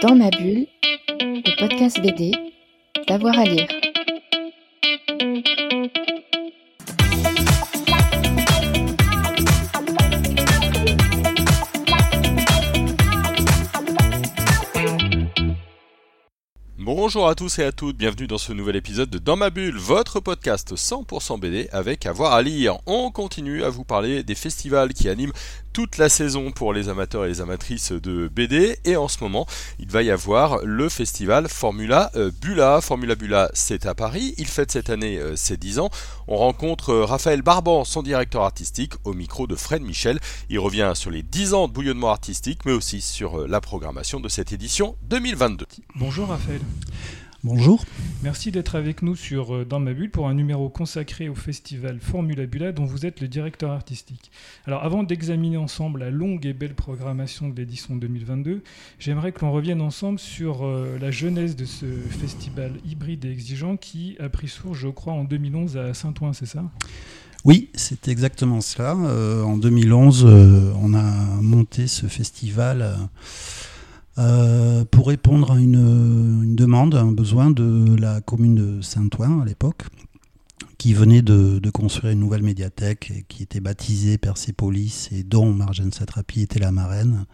Dans ma bulle, le podcast BD, d'avoir à lire. Bonjour à tous et à toutes, bienvenue dans ce nouvel épisode de Dans ma bulle, votre podcast 100% BD avec avoir à lire. On continue à vous parler des festivals qui animent toute la saison pour les amateurs et les amatrices de BD et en ce moment il va y avoir le festival Formula euh, Bula. Formula Bula c'est à Paris, il fête cette année euh, ses 10 ans. On rencontre euh, Raphaël Barban, son directeur artistique, au micro de Fred Michel. Il revient sur les 10 ans de bouillonnement artistique mais aussi sur la programmation de cette édition 2022. Bonjour Raphaël. Bonjour. Merci d'être avec nous sur euh, Dans ma bulle pour un numéro consacré au festival Formula Bula dont vous êtes le directeur artistique. Alors avant d'examiner ensemble la longue et belle programmation de l'édition 2022, j'aimerais que l'on revienne ensemble sur euh, la jeunesse de ce festival hybride et exigeant qui a pris source, je crois, en 2011 à Saint-Ouen, c'est ça? Oui, c'est exactement cela. Euh, en 2011, on a monté ce festival euh, pour répondre à une, demande, un besoin de la commune de Saint-Ouen à l'époque, qui venait de, construire une nouvelle médiathèque et qui était baptisée Persépolis et dont Marjane Satrapi était la marraine.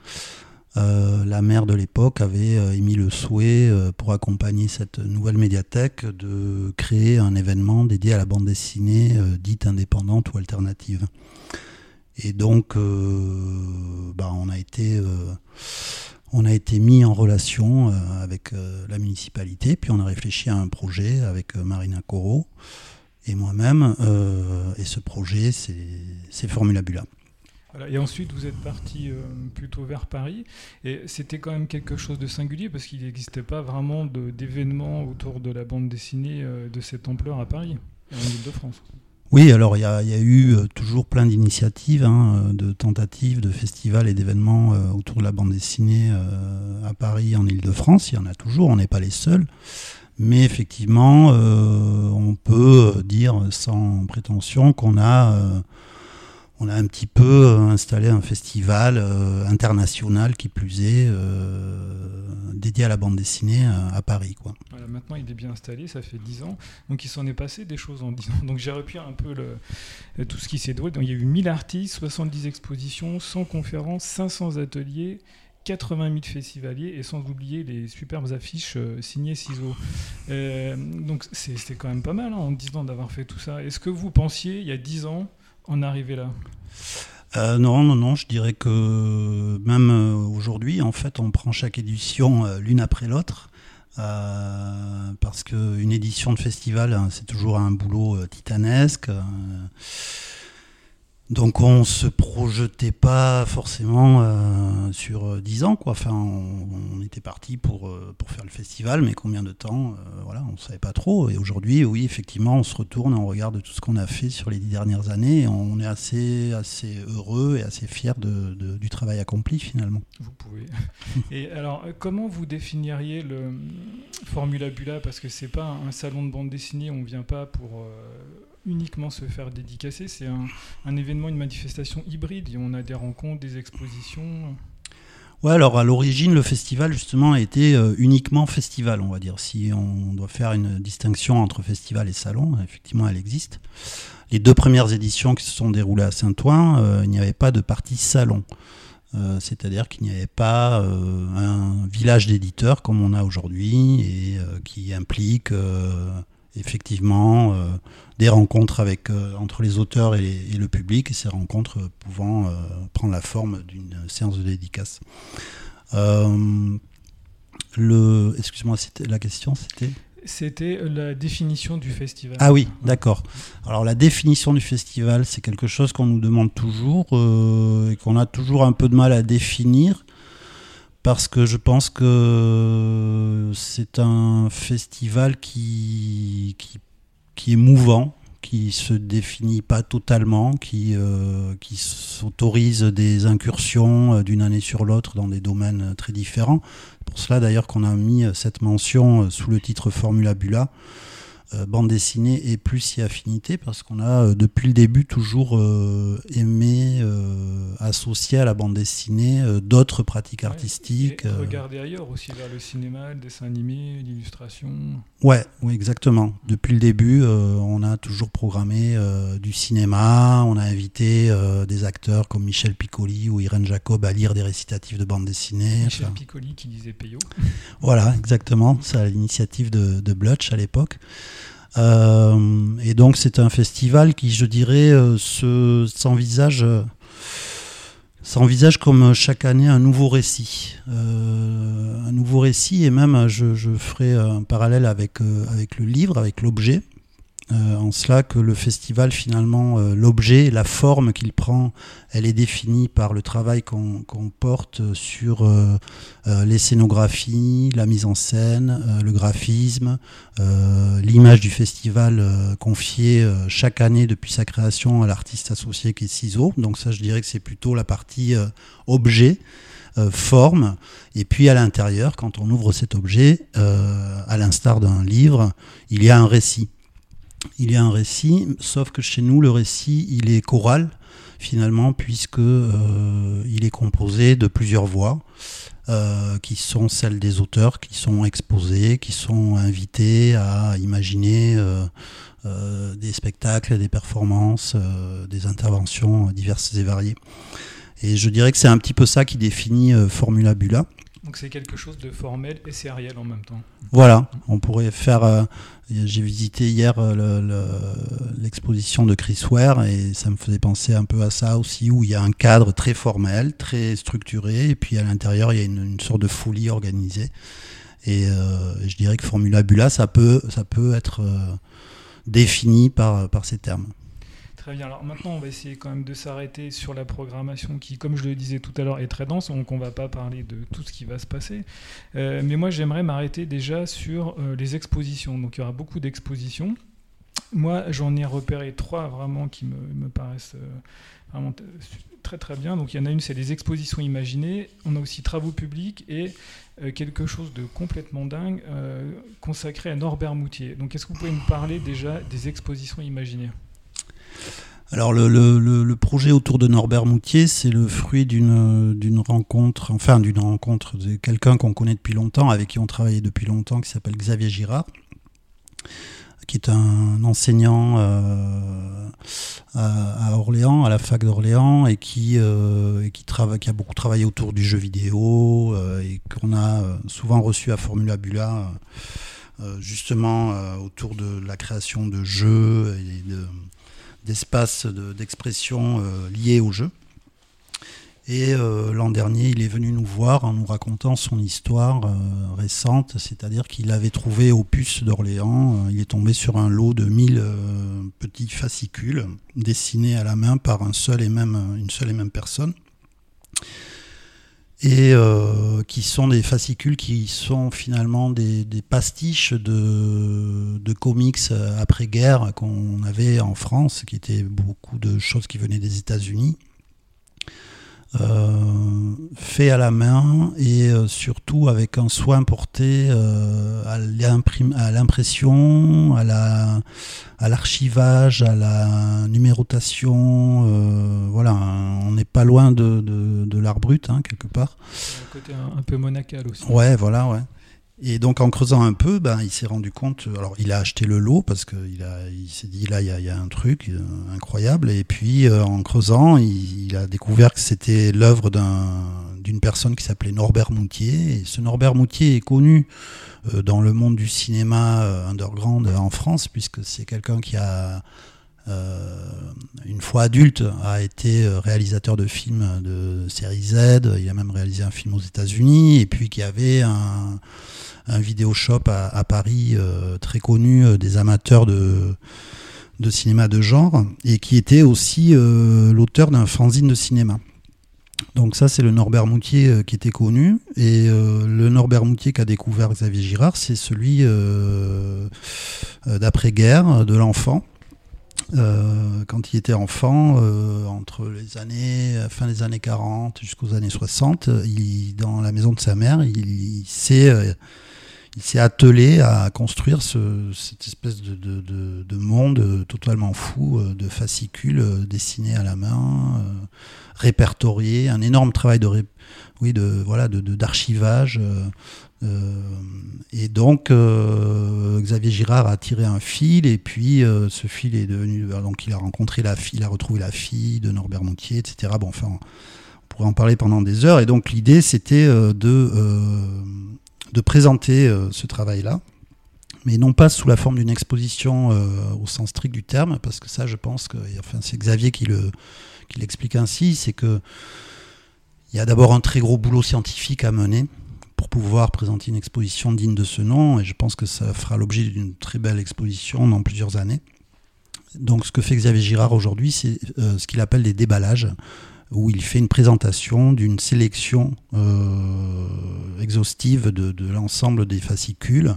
Euh, la maire de l'époque avait euh, émis le souhait, pour accompagner cette nouvelle médiathèque, de créer un événement dédié à la bande dessinée dite indépendante ou alternative. Et donc, bah, on a été on a été mis en relation euh, avec euh, la municipalité, puis on a réfléchi à un projet avec euh, Marina Coro et moi-même, et ce projet, c'est Formula Bula. et ensuite, vous êtes parti plutôt vers Paris. Et c'était quand même quelque chose de singulier parce qu'il n'existait pas vraiment d'événements autour de la bande dessinée de cette ampleur à Paris, en Ile-de-France. Oui, alors il y, a eu euh, toujours plein d'initiatives, hein, euh, de tentatives, de festivals et d'événements euh, autour de la bande dessinée à Paris, en Ile-de-France. Il y en a toujours, on n'est pas les seuls. Mais effectivement, on peut dire sans prétention qu'on a on a un petit peu euh, installé un festival euh, international qui plus est euh, dédié à la bande dessinée à, Paris. Quoi. maintenant il est bien installé, ça fait 10 ans, donc il s'en est passé des choses en 10 ans. Donc j'ai repris un peu le, tout ce qui s'est déroulé. il y a eu 1000 artistes, 70 expositions, 100 conférences, 500 ateliers. 80 000 festivaliers et sans oublier les superbes affiches signées ciseaux. donc c'était quand même pas mal hein, en 10 ans d'avoir fait tout ça. Est-ce que vous pensiez il y a 10 ans en arriver là? Euh, non, non, non, je dirais que même euh, aujourd'hui, en fait, on prend chaque édition euh, l'une après l'autre. parce qu'une édition de festival, hein, c'est toujours un boulot titanesque. Donc on se projetait pas forcément euh, sur 10 euh, ans quoi. Enfin on, était parti pour, euh, pour faire le festival, mais combien de temps Voilà, on savait pas trop. Et aujourd'hui, oui, effectivement, on se retourne, on regarde tout ce qu'on a fait sur les dix dernières années. Et on est assez assez heureux et assez fier de, du travail accompli finalement. Vous pouvez. et alors comment vous définiriez le Formula Bula? Parce que c'est pas un salon de bande dessinée, on vient pas pour uniquement se faire dédicacer. C'est un, événement, une manifestation hybride. Et on a des rencontres, des expositions. Ouais, alors à l'origine, le festival justement a été euh, uniquement festival, on va dire. Si on doit faire une distinction entre festival et salon, effectivement, elle existe. Les deux premières éditions qui se sont déroulées à Saint-Ouen, euh, il n'y avait pas de partie salon. Euh, c'est-à-dire qu'il n'y avait pas un village d'éditeurs comme on a aujourd'hui et qui implique effectivement euh, des rencontres avec, euh, entre les auteurs et, le public, et ces rencontres pouvant euh, prendre la forme d'une séance de dédicace. le, excuse-moi, la question c'était? C'était la définition du festival. Ah oui, d'accord. Alors la définition du festival, c'est quelque chose qu'on nous demande toujours et qu'on a toujours un peu de mal à définir parce que je pense que c'est un festival qui, qui, est mouvant, qui se définit pas totalement, qui, euh, qui s'autorise des incursions euh, d'une année sur l'autre dans des domaines très différents. C'est pour cela d'ailleurs qu'on a mis cette mention euh, sous le titre Formula Bula. Euh, bande dessinée et plus y affinité parce qu'on a euh, depuis le début toujours euh, aimé associer à la bande dessinée d'autres pratiques artistiques. Regarder ailleurs aussi vers le cinéma, le dessin animé, l'illustration. Ouais, oui, exactement. Depuis le début, on a toujours programmé du cinéma, on a invité des acteurs comme Michel Piccoli ou Irène Jacob à lire des récitatifs de bande dessinée. Michel Piccoli qui disait Peyo. Voilà, exactement. C'est à l'initiative de, de Blutch à l'époque. Euh, et donc c'est un festival qui, je dirais, euh, s'envisage euh, s'envisage comme chaque année un nouveau récit. un nouveau récit, et même je, je ferai un parallèle avec, avec le livre, avec l'objet. Euh, en cela que le festival, finalement, euh, l'objet, la forme qu'il prend, elle est définie par le travail qu'on porte sur euh, les scénographies, la mise en scène, le graphisme, l'image du festival confiée chaque année depuis sa création à l'artiste associé qui est Ciseaux. Donc ça, je dirais que c'est plutôt la partie objet. forme, et puis à l'intérieur, quand on ouvre cet objet, à l'instar d'un livre, il y a un récit il y a un récit, sauf que chez nous, le récit, il est choral, finalement, puisque euh, il est composé de plusieurs voix, euh, qui sont celles des auteurs, qui sont exposés, qui sont invités à imaginer euh, des spectacles, des performances, des interventions diverses et variées. Et je dirais que c'est un petit peu ça qui définit Formula Bula. Donc c'est quelque chose de formel et sériel en même temps. Voilà, on pourrait faire. Euh, j'ai visité hier euh, l'exposition de Chris Ware et ça me faisait penser un peu à ça aussi, où il y a un cadre très formel, très structuré, et puis à l'intérieur il y a une, sorte de folie organisée. Et euh, je dirais que Formula Bula, ça peut, être défini par ces termes. Très bien. Alors maintenant, on va essayer quand même de s'arrêter sur la programmation qui, comme je le disais tout à l'heure, est très dense, donc on ne va pas parler de tout ce qui va se passer. Euh, mais moi, j'aimerais m'arrêter déjà sur euh, les expositions. Donc il y aura beaucoup d'expositions. Moi, j'en ai repéré trois vraiment qui me, paraissent euh, vraiment très très bien. Donc il y en a une, c'est les expositions imaginées. On a aussi travaux publics et quelque chose de complètement dingue consacré à Norbert Moutier. Donc est-ce que vous pouvez me parler déjà des expositions imaginées? Alors le, projet autour de Norbert Moutier, c'est le fruit d'une rencontre, enfin d'une rencontre de quelqu'un qu'on connaît depuis longtemps, avec qui on travaillait depuis longtemps, qui s'appelle Xavier Girard, qui est un enseignant euh, à, Orléans, à la fac d'Orléans, et qui, euh, a beaucoup travaillé autour du jeu vidéo, euh, et qu'on a souvent reçu à Formula Bula. justement autour de la création de jeux et de, d'espace d'expression euh, liés au jeu. Et euh, l'an dernier, il est venu nous voir en nous racontant son histoire euh, récente, c'est-à-dire qu'il avait trouvé au puce d'Orléans, il est tombé sur un lot de 1000 petits fascicules dessinés à la main par une seule et même personne et euh, qui sont des fascicules qui sont finalement des, pastiches de, de comics après-guerre qu'on avait en France, qui étaient beaucoup de choses qui venaient des États-Unis. Euh, fait à la main et euh, surtout avec un soin porté euh, à l'impression, à l'archivage, à, la numérotation. voilà, on n'est pas loin de, l'art brut, hein, quelque part. Un côté un, peu monacal aussi. Ouais, voilà, ouais. Et donc en creusant un peu, ben, il s'est rendu compte, alors il a acheté le lot parce qu'il il s'est dit là il y, a un truc euh, incroyable, et puis euh, en creusant, il, a découvert que c'était l'œuvre d'une personne qui s'appelait Norbert Moutier, et ce Norbert Moutier est connu euh, dans le monde du cinéma underground en France, puisque c'est quelqu'un qui a une fois adulte, a été réalisateur de films de série Z. Il a même réalisé un film aux États-Unis, et puis qui avait un, un vidéoshop à, Paris euh, très connu euh, des amateurs de, de cinéma de genre et qui était aussi euh, l'auteur d'un fanzine de cinéma. Donc ça, c'est le Norbert Moutier qui était connu. Et le Norbert Moutier qu'a découvert Xavier Girard, c'est celui d'après-guerre, de l'enfant. Quand il était enfant, entre les années, fin des années 40 jusqu'aux années 60, il, dans la maison de sa mère, il, s'est attelé à construire ce, cette espèce de, de, de, de, monde totalement fou de fascicules dessinés à la main, répertoriés, un énorme travail de, oui, de voilà, d'archivage. Euh, et donc, euh, Xavier Girard a tiré un fil, et puis euh, ce fil est devenu. Donc, il a rencontré la fille, il a retrouvé la fille de Norbert Montier, etc. Bon, enfin, on pourrait en parler pendant des heures. Et donc, l'idée, c'était de, de présenter ce travail-là, mais non pas sous la forme d'une exposition au sens strict du terme, parce que ça, je pense que. Enfin, c'est Xavier qui le qui l'explique ainsi, c'est que il y a d'abord un très gros boulot scientifique à mener pour pouvoir présenter une exposition digne de ce nom, et je pense que ça fera l'objet d'une très belle exposition dans plusieurs années. Donc ce que fait Xavier Girard aujourd'hui, c'est euh, ce qu'il appelle des déballages, où il fait une présentation d'une sélection euh, exhaustive de, de l'ensemble des fascicules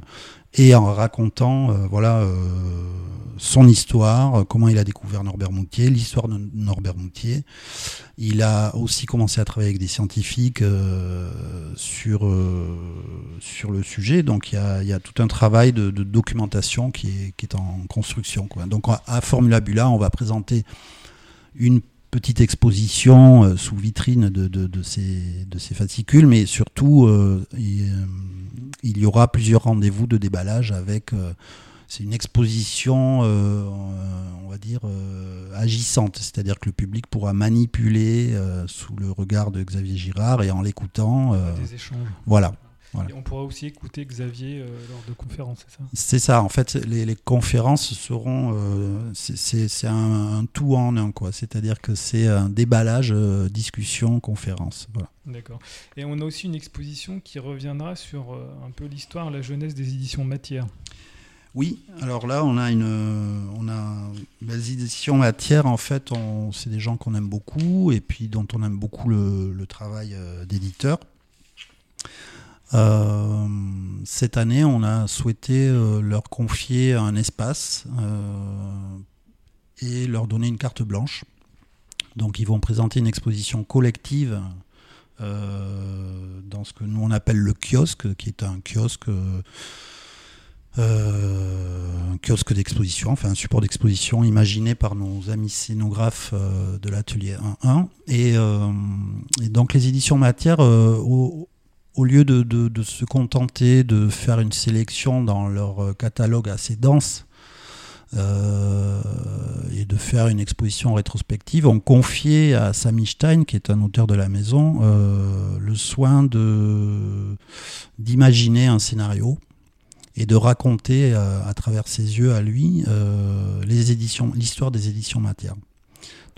et en racontant euh, voilà euh, son histoire, euh, comment il a découvert Norbert Moutier, l'histoire de Norbert Moutier. Il a aussi commencé à travailler avec des scientifiques sur, sur le sujet, donc il y, a, tout un travail de, documentation qui est, en construction. Donc à Formula Bula, on va présenter une petite exposition sous vitrine de, de, de, ces, de ces fascicules, mais surtout il, il y aura plusieurs rendez-vous de déballage avec. Euh, c'est une exposition, euh, on va dire, euh, agissante, c'est-à-dire que le public pourra manipuler sous le regard de Xavier Girard et en l'écoutant. des échanges. Voilà. Et on pourra aussi écouter Xavier lors de conférences, c'est ça C'est ça. En fait, les, conférences seront. c'est un, tout en un, quoi. C'est-à-dire que c'est un déballage, discussion, conférence. Voilà. D'accord. Et on a aussi une exposition qui reviendra sur euh, un peu l'histoire, la jeunesse des éditions Matière. Oui, alors là, on a une, on a les éditions Matière. En fait, c'est des gens qu'on aime beaucoup et puis dont on aime beaucoup le, travail euh, d'éditeur. Euh, cette année, on a souhaité leur confier un espace et leur donner une carte blanche. Donc, ils vont présenter une exposition collective euh, dans ce que nous on appelle le kiosque, qui est un kiosque. Euh, un kiosque d'exposition, enfin un support d'exposition imaginé par nos amis scénographes euh, de l'atelier 1.1. Et, et, donc les éditions matières, au, lieu de, se contenter de faire une sélection dans leur catalogue assez dense euh, et de faire une exposition rétrospective, on confiait à Sami Stein, qui est un auteur de la maison, euh, le soin d'imaginer un scénario et de raconter euh, à travers ses yeux à lui l'histoire des éditions matière.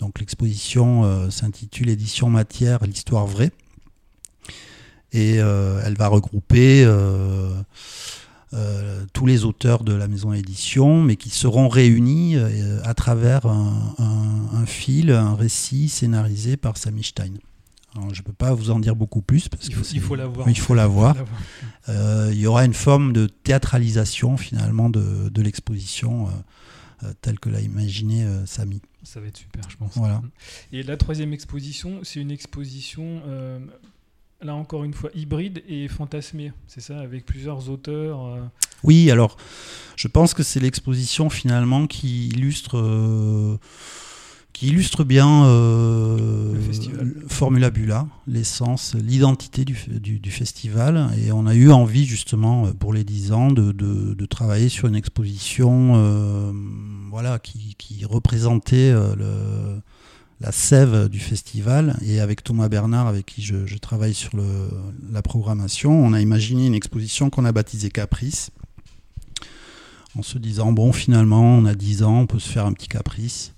Donc l'exposition s'intitule Édition matière, l'histoire vraie, et elle va regrouper euh, tous les auteurs de la maison d'édition, mais qui seront réunis euh, à travers un, fil, un récit scénarisé par Sami Stein. Alors, je ne peux pas vous en dire beaucoup plus parce il faut, faut l'avoir. Il faut l'avoir. Euh, il y aura une forme de théâtralisation finalement de, de l'exposition telle que l'a imaginé Sami. Ça va être super, je pense. Voilà. Et la troisième exposition, c'est une exposition là encore une fois hybride et fantasmé, c'est ça, avec plusieurs auteurs. Euh. Oui, alors je pense que c'est l'exposition finalement qui illustre, euh, qui illustre bien euh, Formula Bula, l'essence, l'identité du, du, festival. Et on a eu envie justement pour les 10 ans de, de, travailler sur une exposition voilà, qui, qui représentait le la sève du festival. Et avec Thomas Bernard, avec qui je, travaille sur la programmation, on a imaginé une exposition qu'on a baptisée Caprice. En se disant, bon, finalement, on a 10 ans, on peut se faire un petit caprice.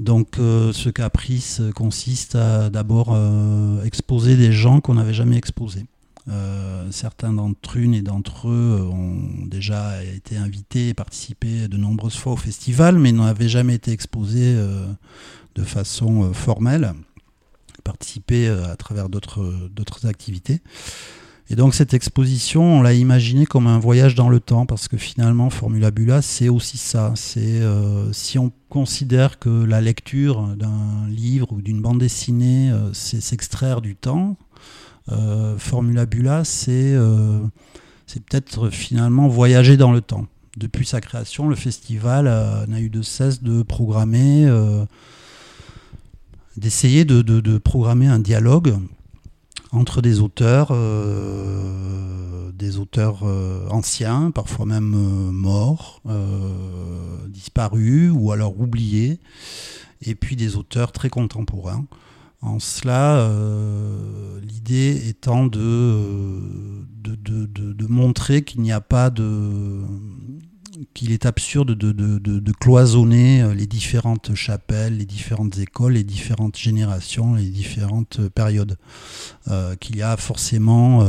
Donc euh, ce caprice consiste à d'abord euh, exposer des gens qu'on n'avait jamais exposés. Euh, certains d'entre une et d'entre eux ont déjà été invités et participé de nombreuses fois au festival, mais n'avaient jamais été exposés de façon euh, formelle, participer euh, à travers d'autres activités. Et donc cette exposition, on l'a imaginée comme un voyage dans le temps, parce que finalement, Formula Bula, c'est aussi ça. C'est euh, si on considère que la lecture d'un livre ou d'une bande dessinée, c'est s'extraire du temps, Formula Bula, c'est c'est peut-être finalement voyager dans le temps. Depuis sa création, le festival n'a eu de cesse de programmer, d'essayer de, programmer un dialogue entre des auteurs, euh, des auteurs euh, anciens, parfois même euh, morts, disparus ou alors oubliés, et puis des auteurs très contemporains. En cela, l'idée étant de, de montrer qu'il n'y a pas de qu'il est absurde de, cloisonner euh, les différentes chapelles, les différentes écoles, les différentes générations, les différentes périodes. Euh, qu'il y a forcément,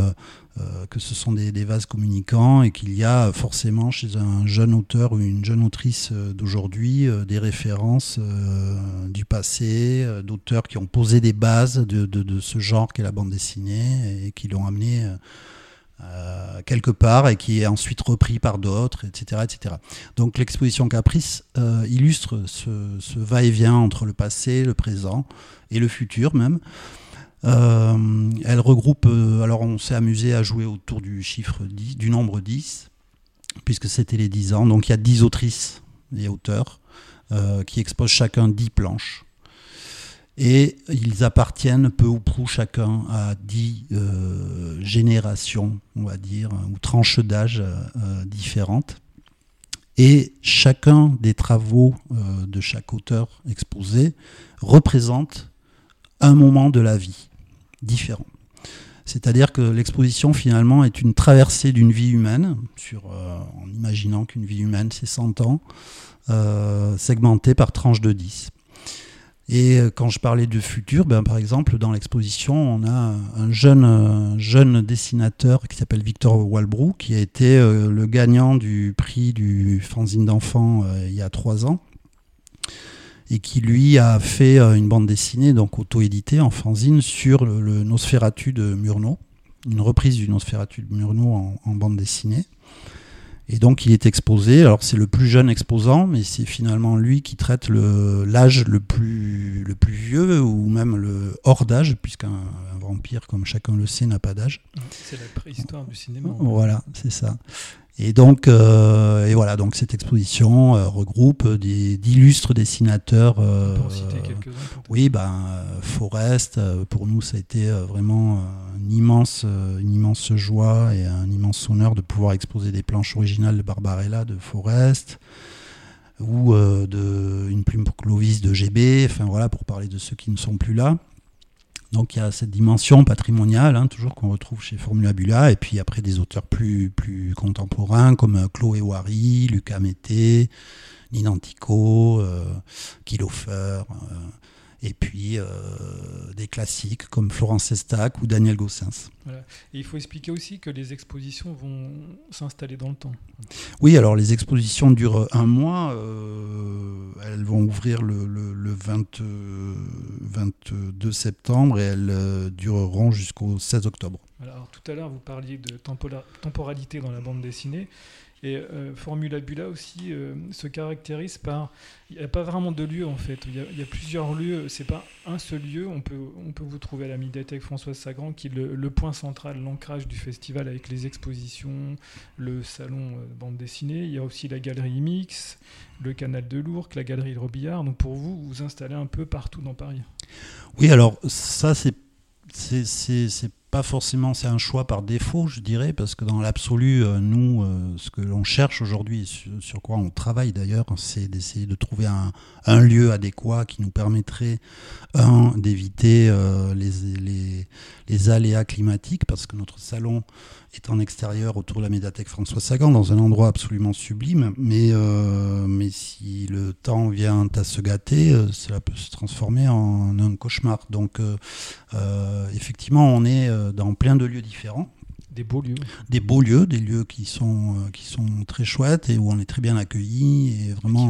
euh, que ce sont des, vases communicants et qu'il y a forcément chez un jeune auteur ou une jeune autrice d'aujourd'hui des références du passé, d'auteurs qui ont posé des bases de, ce genre qu'est la bande dessinée et qui l'ont amené euh, quelque part et qui est ensuite repris par d'autres, etc., etc. Donc l'exposition Caprice euh, illustre ce, va-et-vient entre le passé, le présent et le futur même. Euh, elle regroupe, alors on s'est amusé à jouer autour du chiffre 10, du nombre 10, puisque c'était les 10 ans. Donc il y a 10 autrices et auteurs qui exposent chacun 10 planches et ils appartiennent peu ou prou chacun à dix euh, générations, on va dire, ou tranches d'âge euh, différentes. Et chacun des travaux euh, de chaque auteur exposé représente un moment de la vie différent. C'est-à-dire que l'exposition finalement est une traversée d'une vie humaine, sur, en imaginant qu'une vie humaine c'est 100 ans, segmentée par tranches de 10. Et euh, quand je parlais de futur, ben, par exemple, dans l'exposition, on a un jeune, dessinateur qui s'appelle Victor Walbrou, qui a été euh, le gagnant du prix du fanzine d'enfants euh, il y a trois ans, et qui lui a fait une bande dessinée, donc auto-éditée en fanzine, sur le, Nosferatu de Murnau, une reprise du Nosferatu de Murnau en bande dessinée. Et donc il est exposé, alors c'est le plus jeune exposant, mais c'est finalement lui qui traite l'âge le, plus, le plus vieux, ou même le hors d'âge, puisqu'un vampire, comme chacun le sait, n'a pas d'âge. C'est la préhistoire du cinéma. Voilà, c'est ça. Et donc, euh, et voilà, donc cette exposition euh, regroupe d'illustres dessinateurs. Euh, pour citer quelques-uns. Oui, ben, Forest, pour nous, ça a été vraiment une immense, une immense joie et un immense honneur de pouvoir exposer des planches originales de Barbarella, de Forest, ou de une plume pour Clovis de GB, enfin voilà, pour parler de ceux qui ne sont plus là. Donc il y a cette dimension patrimoniale, hein, toujours qu'on retrouve chez Formula Bula, et puis après des auteurs plus, plus contemporains comme euh, Chloé Wary, Lucas Mété, Ninantico, euh, Kilofer, et puis euh, des classiques comme Florence Estac ou Daniel Gossens. Et il faut expliquer aussi que les expositions vont s'installer dans le temps. Oui, alors les expositions durent un mois, euh, elles vont ouvrir le, 22 septembre et elles euh, dureront jusqu'au 16 octobre. Alors tout à l'heure, vous parliez de temporalité dans la bande dessinée. Et euh, Formula Bula aussi euh, se caractérise par. Il n'y a pas vraiment de lieu en fait. Il y a, plusieurs lieux. C'est pas un seul lieu. On peut, on peut vous trouver à la médiathèque Françoise Sagrand, qui est le, point central, l'ancrage du festival avec les expositions, le salon euh, bande dessinée. Il y a aussi la galerie Mix, le canal de Lourdes, la galerie Robillard. Donc pour vous, vous installez un peu partout dans Paris. Oui, alors ça, c'est pas forcément, c'est un choix par défaut, je dirais, parce que dans l'absolu, euh, nous, euh, ce que l'on cherche aujourd'hui, sur, quoi on travaille d'ailleurs, c'est d'essayer de trouver un, lieu adéquat qui nous permettrait, d'éviter euh, les, aléas climatiques, parce que notre salon est en extérieur autour de la médiathèque François Sagan, dans un endroit absolument sublime, mais, mais si le temps vient à se gâter, cela peut se transformer en un cauchemar. Donc, effectivement, on est euh, dans plein de lieux différents. Des beaux lieux. Des beaux lieux, des lieux qui sont, euh, qui sont très chouettes et où on est très bien accueillis et vraiment.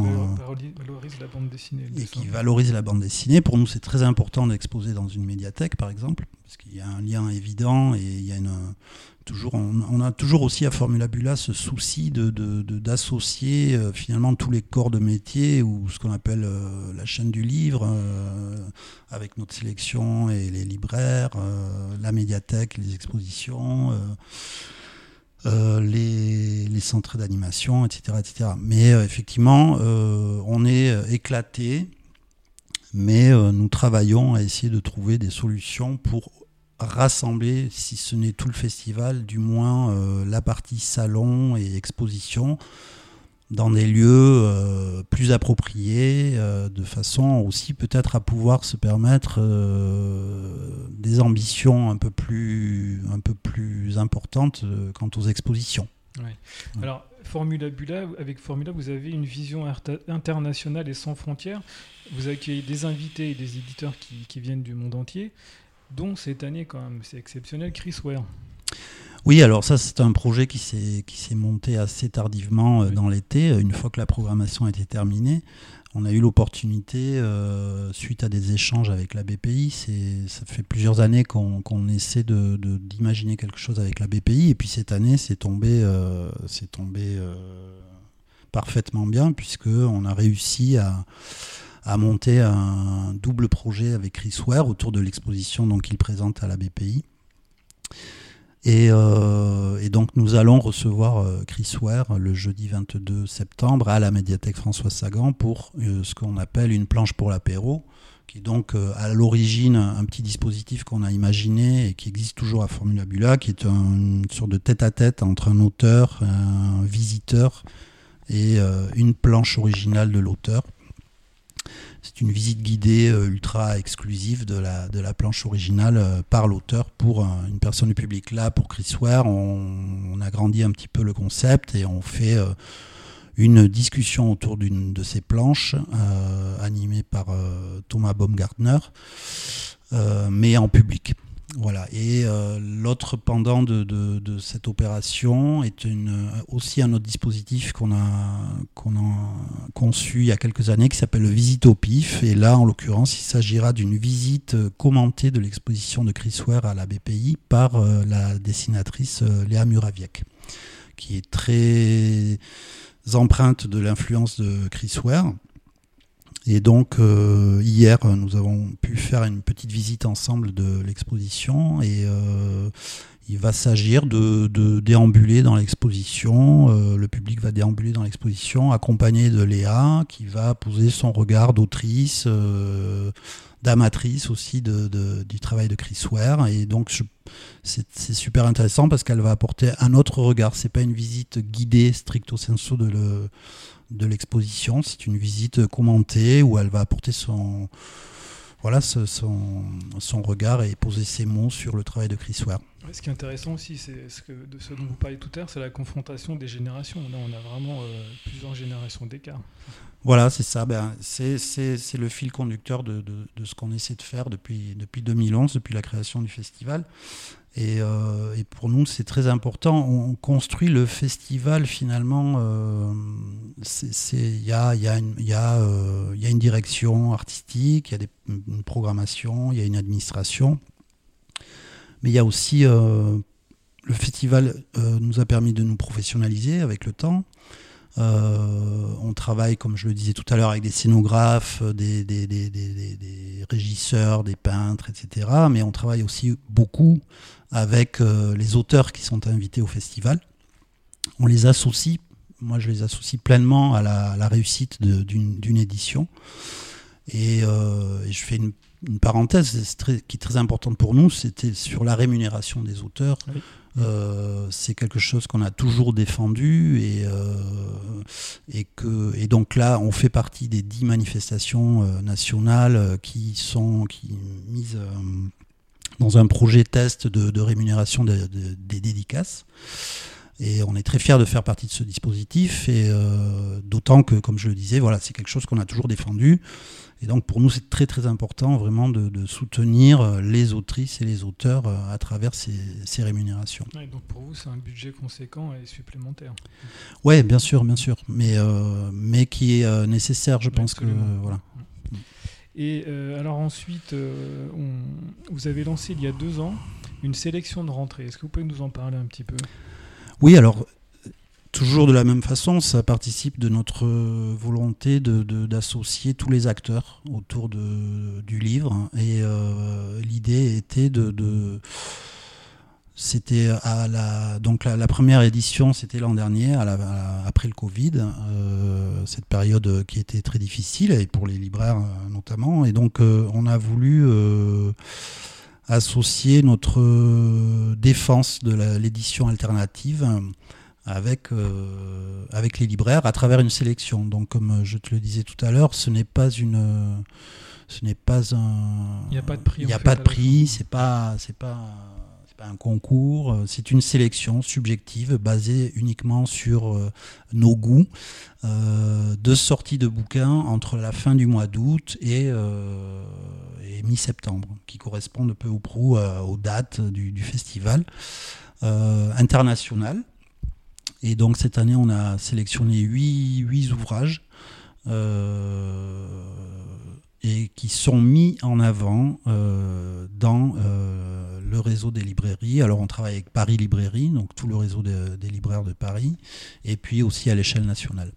qui euh, valorise la bande dessinée. Et qui valorise la bande dessinée. Pour nous, c'est très important d'exposer dans une médiathèque, par exemple, parce qu'il y a un lien évident et il y a une, toujours, on, a toujours aussi à Formula Bula ce souci d'associer de, finalement tous les corps de métier ou ce qu'on appelle la chaîne du livre avec notre sélection et les libraires, la médiathèque, les expositions. les, les, centres d'animation, etc., etc. Mais effectivement, on est éclaté, mais nous travaillons à essayer de trouver des solutions pour rassembler, si ce n'est tout le festival, du moins la partie salon et exposition dans des lieux euh, plus appropriés, euh, de façon aussi peut-être à pouvoir se permettre euh, des ambitions un peu plus, un peu plus importantes quant aux expositions. Alors, Formula Bula, avec Formula, vous avez une vision internationale et sans frontières. Vous accueillez des invités et des éditeurs qui, qui viennent du monde entier, dont cette année, quand même, c'est exceptionnel, Chris Ware. Oui, alors ça c'est un projet qui s'est qui s'est monté assez tardivement euh, dans l'été, euh, une fois que la programmation était terminée. On a eu l'opportunité, euh, suite à des échanges avec la BPI, ça fait plusieurs années qu'on essaie d'imaginer de, quelque chose avec la BPI, et puis cette année c'est tombé, c'est tombé parfaitement bien, puisqu'on a réussi à, à, monter un double projet avec Chris Ware autour de l'exposition qu'il présente à la BPI. Euh, et, donc nous allons recevoir euh, Chris Ware le jeudi 22 septembre à la médiathèque François Sagan pour euh, ce qu'on appelle une planche pour l'apéro, qui est donc à l'origine un petit dispositif qu'on a imaginé et qui existe toujours à Formula Bula, qui est une sorte de tête-à-tête entre un auteur, un visiteur et une planche originale de l'auteur. C'est une visite guidée euh, ultra exclusive de la, de la planche originale euh, par l'auteur pour une personne du public. Là, pour Chris Ware, on, a grandi un petit peu le concept et on fait euh, une discussion autour d'une de ces planches animée par Thomas Baumgartner, mais en public. Voilà. Et euh, l'autre pendant de, cette opération est une, aussi un autre dispositif qu'on a, qu'on a conçu il y a quelques années qui s'appelle le Visite au PIF. Et là, en l'occurrence, il s'agira d'une visite commentée de l'exposition de Chris Ware à la BPI par euh, la dessinatrice euh, Léa Muraviec, qui est très empreinte de l'influence de Chris Ware et donc euh, hier, nous avons pu faire une petite visite ensemble de l'exposition et euh, il va s'agir de, déambuler dans l'exposition. Euh, le public va déambuler dans l'exposition accompagné de Léa qui va poser son regard d'autrice, d'amatrice aussi du travail de Chris Ware. Et donc c'est super intéressant parce qu'elle va apporter un autre regard. C'est pas une visite guidée stricto sensu de le de l'exposition. C'est une visite commentée où elle va apporter son, voilà, son, son, regard et poser ses mots sur le travail de Chris Ware. Ce qui est intéressant aussi, c'est ce que, de ce dont vous parlez tout à l'heure, c'est la confrontation des générations. Là, on a vraiment euh, plusieurs générations d'écart. Voilà, c'est ça. Ben, c'est le fil conducteur de, de, de ce qu'on essaie de faire depuis, depuis 2011, depuis la création du festival. Euh, et, pour nous, c'est très important. On construit le festival finalement. Il y a, euh, une direction artistique, il y a des, une programmation, il y a une administration. Mais il y a aussi. Euh, le festival nous a permis de nous professionnaliser avec le temps. on travaille, comme je le disais tout à l'heure, avec des scénographes, des, régisseurs, des peintres, etc. Mais on travaille aussi beaucoup avec euh, les auteurs qui sont invités au festival. On les associe, moi je les associe pleinement à la, réussite d'une édition. Euh, et, je fais une, parenthèse qui est très importante pour nous, c'était sur la rémunération des auteurs. Euh, c'est quelque chose qu'on a toujours défendu et, et, que, et donc là on fait partie des dix manifestations nationales qui sont qui mises dans un projet test de, rémunération des dédicaces. Et on est très fiers de faire partie de ce dispositif, et euh, d'autant que, comme je le disais, voilà, c'est quelque chose qu'on a toujours défendu. Et donc pour nous, c'est très très important vraiment de, soutenir euh, les autrices et les auteurs euh, à travers ces, rémunérations. donc pour vous, c'est un budget conséquent et supplémentaire. Oui, bien sûr, bien sûr, mais, mais qui est nécessaire, je pense que voilà. Et euh, alors ensuite, euh, vous avez lancé il y a deux ans une sélection de rentrée. Est-ce que vous pouvez nous en parler un petit peu? Oui, alors toujours de la même façon, ça participe de notre volonté d'associer de, tous les acteurs autour de, du livre. Et euh, l'idée était de, c'était à la donc la, première édition, c'était l'an dernier, après le Covid, cette période qui était très difficile et pour les libraires notamment. Et donc on a voulu associer notre défense de l'édition alternative avec, euh, avec les libraires à travers une sélection. Donc, comme je te le disais tout à l'heure, ce n'est pas une. Ce n'est pas un. Il n'y a pas de prix. Il n'y a pas de prix, c'est pas, c'est pas un concours, c'est une sélection subjective basée uniquement sur euh, nos goûts euh, de sortie de bouquins entre la fin du mois d'août et, mi-septembre, qui correspondent peu ou prou aux dates du, festival international. Et donc cette année, on a sélectionné huit ouvrages euh, et qui sont mis en avant euh, dans euh, le réseau des librairies. Alors on travaille avec Paris Librairie, donc tout le réseau des libraires de Paris, et puis aussi à l'échelle nationale.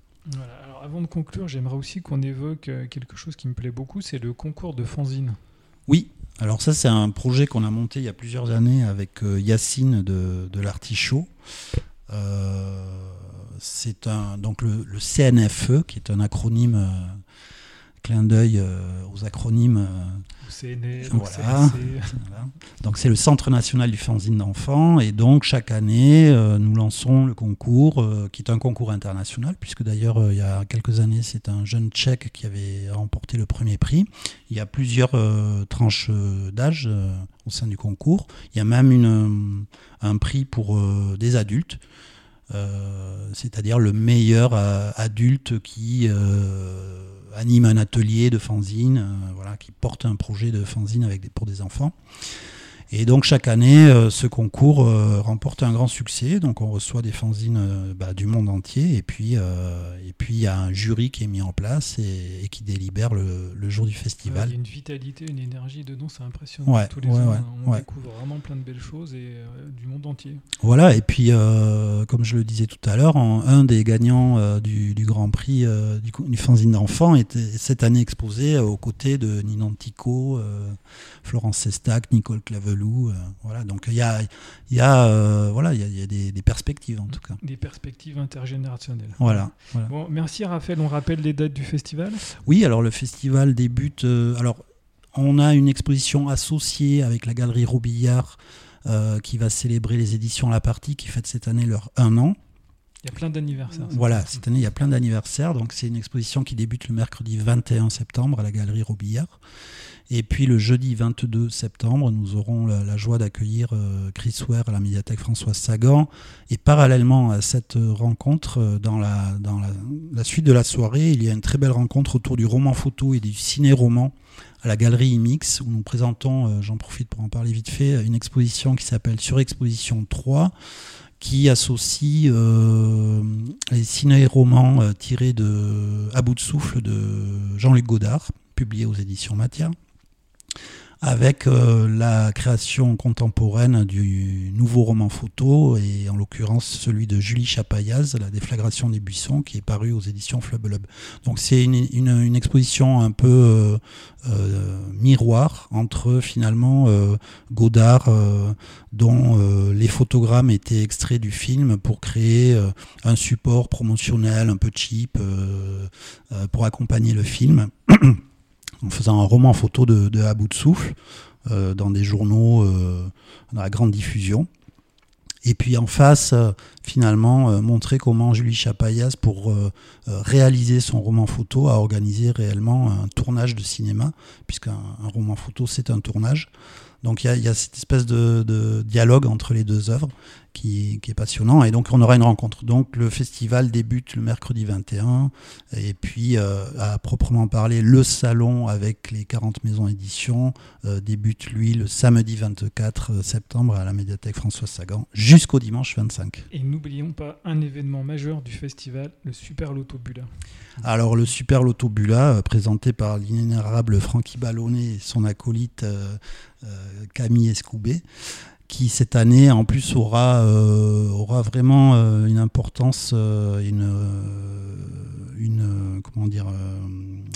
Alors avant de conclure, j'aimerais aussi qu'on évoque quelque chose qui me plaît beaucoup, c'est le concours de fanzine. Oui, alors ça c'est un projet qu'on a monté il y a plusieurs années avec Yacine de, de l'Artichaut. Euh, c'est un donc le, CNFE qui est un acronyme euh, clin d'œil euh, aux acronymes. voilà. Donc c'est le Centre national du fanzine d'enfants et donc chaque année nous lançons le concours qui est un concours international puisque d'ailleurs il y a quelques années c'est un jeune tchèque qui avait remporté le premier prix. Il y a plusieurs tranches d'âge au sein du concours. Il y a même une, un prix pour des adultes. Euh, c'est-à-dire le meilleur euh, adulte qui euh, anime un atelier de fanzine, voilà, qui porte un projet de fanzine avec pour des enfants. Et donc chaque année, euh, ce concours euh, remporte un grand succès. Donc on reçoit des fanzines euh, bah, du monde entier. Et puis et puis il y a un jury qui est mis en place et, qui délibère le, jour du festival. il y a une vitalité, une énergie dedans, c'est impressionnant. Tous les ans, on découvre vraiment plein de belles choses et du monde entier. Voilà. Et puis comme je le disais tout à l'heure, un des gagnants du, Grand Prix du, du fanzine d'enfants était cette année exposé aux côtés de Ninantico, Florence Sestac, Nicole Clavelou euh, voilà, donc il y a, y a, euh, voilà, il y a, des, perspectives en tout cas. Des perspectives intergénérationnelles. Voilà. Bon, merci Raphaël. On rappelle les dates du festival? Oui, alors le festival débute. Euh, alors, on a une exposition associée avec la galerie Robillard qui va célébrer les éditions La Partie qui fête cette année leur un an. Il y a plein d'anniversaires. Voilà, cette année, il y a plein d'anniversaires. Donc, c'est une exposition qui débute le mercredi 21 septembre à la Galerie Robillard. Et puis le jeudi 22 septembre, nous aurons la, joie d'accueillir euh, Chris Ware à la médiathèque Françoise Sagan. Et parallèlement à cette rencontre, euh, dans, la, dans la, suite de la soirée, il y a une très belle rencontre autour du roman photo et du ciné-roman à la galerie IMIX, où nous présentons, euh, j'en profite pour en parler vite fait, une exposition qui s'appelle Surexposition 3 qui associe les ciné-romans tirés de À bout de souffle de Jean-Luc Godard, publié aux éditions Mathia, avec euh, la création contemporaine du nouveau roman photo, et en l'occurrence celui de Julie Chapayaz, La déflagration des buissons, qui est paru aux éditions Flubelub. Donc c'est une, exposition un peu euh, euh, miroir entre finalement Godard, dont les photogrammes étaient extraits du film pour créer un support promotionnel un peu cheap pour accompagner le film. en faisant un roman photo de, à bout de souffle euh, dans des journaux euh, dans la grande diffusion. Et puis en face, euh, finalement, montrer comment Julie Chapayas, pour réaliser son roman photo, a organisé réellement un tournage de cinéma, puisqu'un roman photo, c'est un tournage. Donc il y, a cette espèce de, dialogue entre les deux œuvres qui, est passionnant. Et donc on aura une rencontre. Donc le festival débute le mercredi 21. Et puis euh, à proprement parler, le salon avec les 40 maisons éditions euh, débute lui le samedi 24 septembre à la médiathèque François Sagan jusqu'au dimanche 25. Et n'oublions pas un événement majeur du festival, le Super Loto Bula. Alors le Super Loto Bula, euh, présenté par l'inénarrable Francky Ballonnet et son acolyte euh, Camille Escoubet, qui cette année en plus aura, euh, vraiment euh, une importance, une, une, comment dire,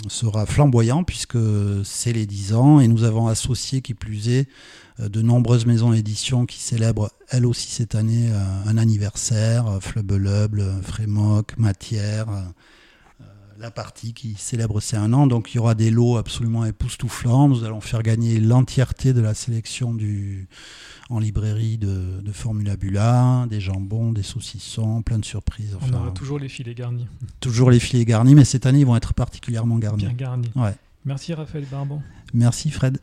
sera flamboyant puisque c'est les 10 ans et nous avons associé, qui plus est, de nombreuses maisons d'édition qui célèbrent elles aussi cette année un anniversaire, Flubbeluble, Frémoc, Matière, la partie qui célèbre ses un an. Donc il y aura des lots absolument époustouflants. Nous allons faire gagner l'entièreté de la sélection du, en librairie de, de Formula Bula, des jambons, des saucissons, plein de surprises. On aura toujours les filets garnis. Toujours les filets garnis, mais cette année ils vont être particulièrement garnis. Bien garnis. Ouais. Merci Raphaël Barbon. Merci Fred.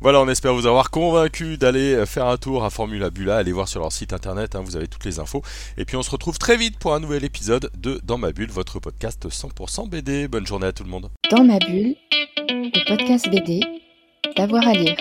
Voilà, on espère vous avoir convaincu d'aller euh, faire un tour à Formula Bula, allez voir sur leur site internet, hein, vous avez toutes les infos. Et puis on se retrouve très vite pour un nouvel épisode de Dans ma bulle, votre podcast 100% BD. Bonne journée à tout le monde. Dans ma bulle, le podcast BD, d'avoir à lire.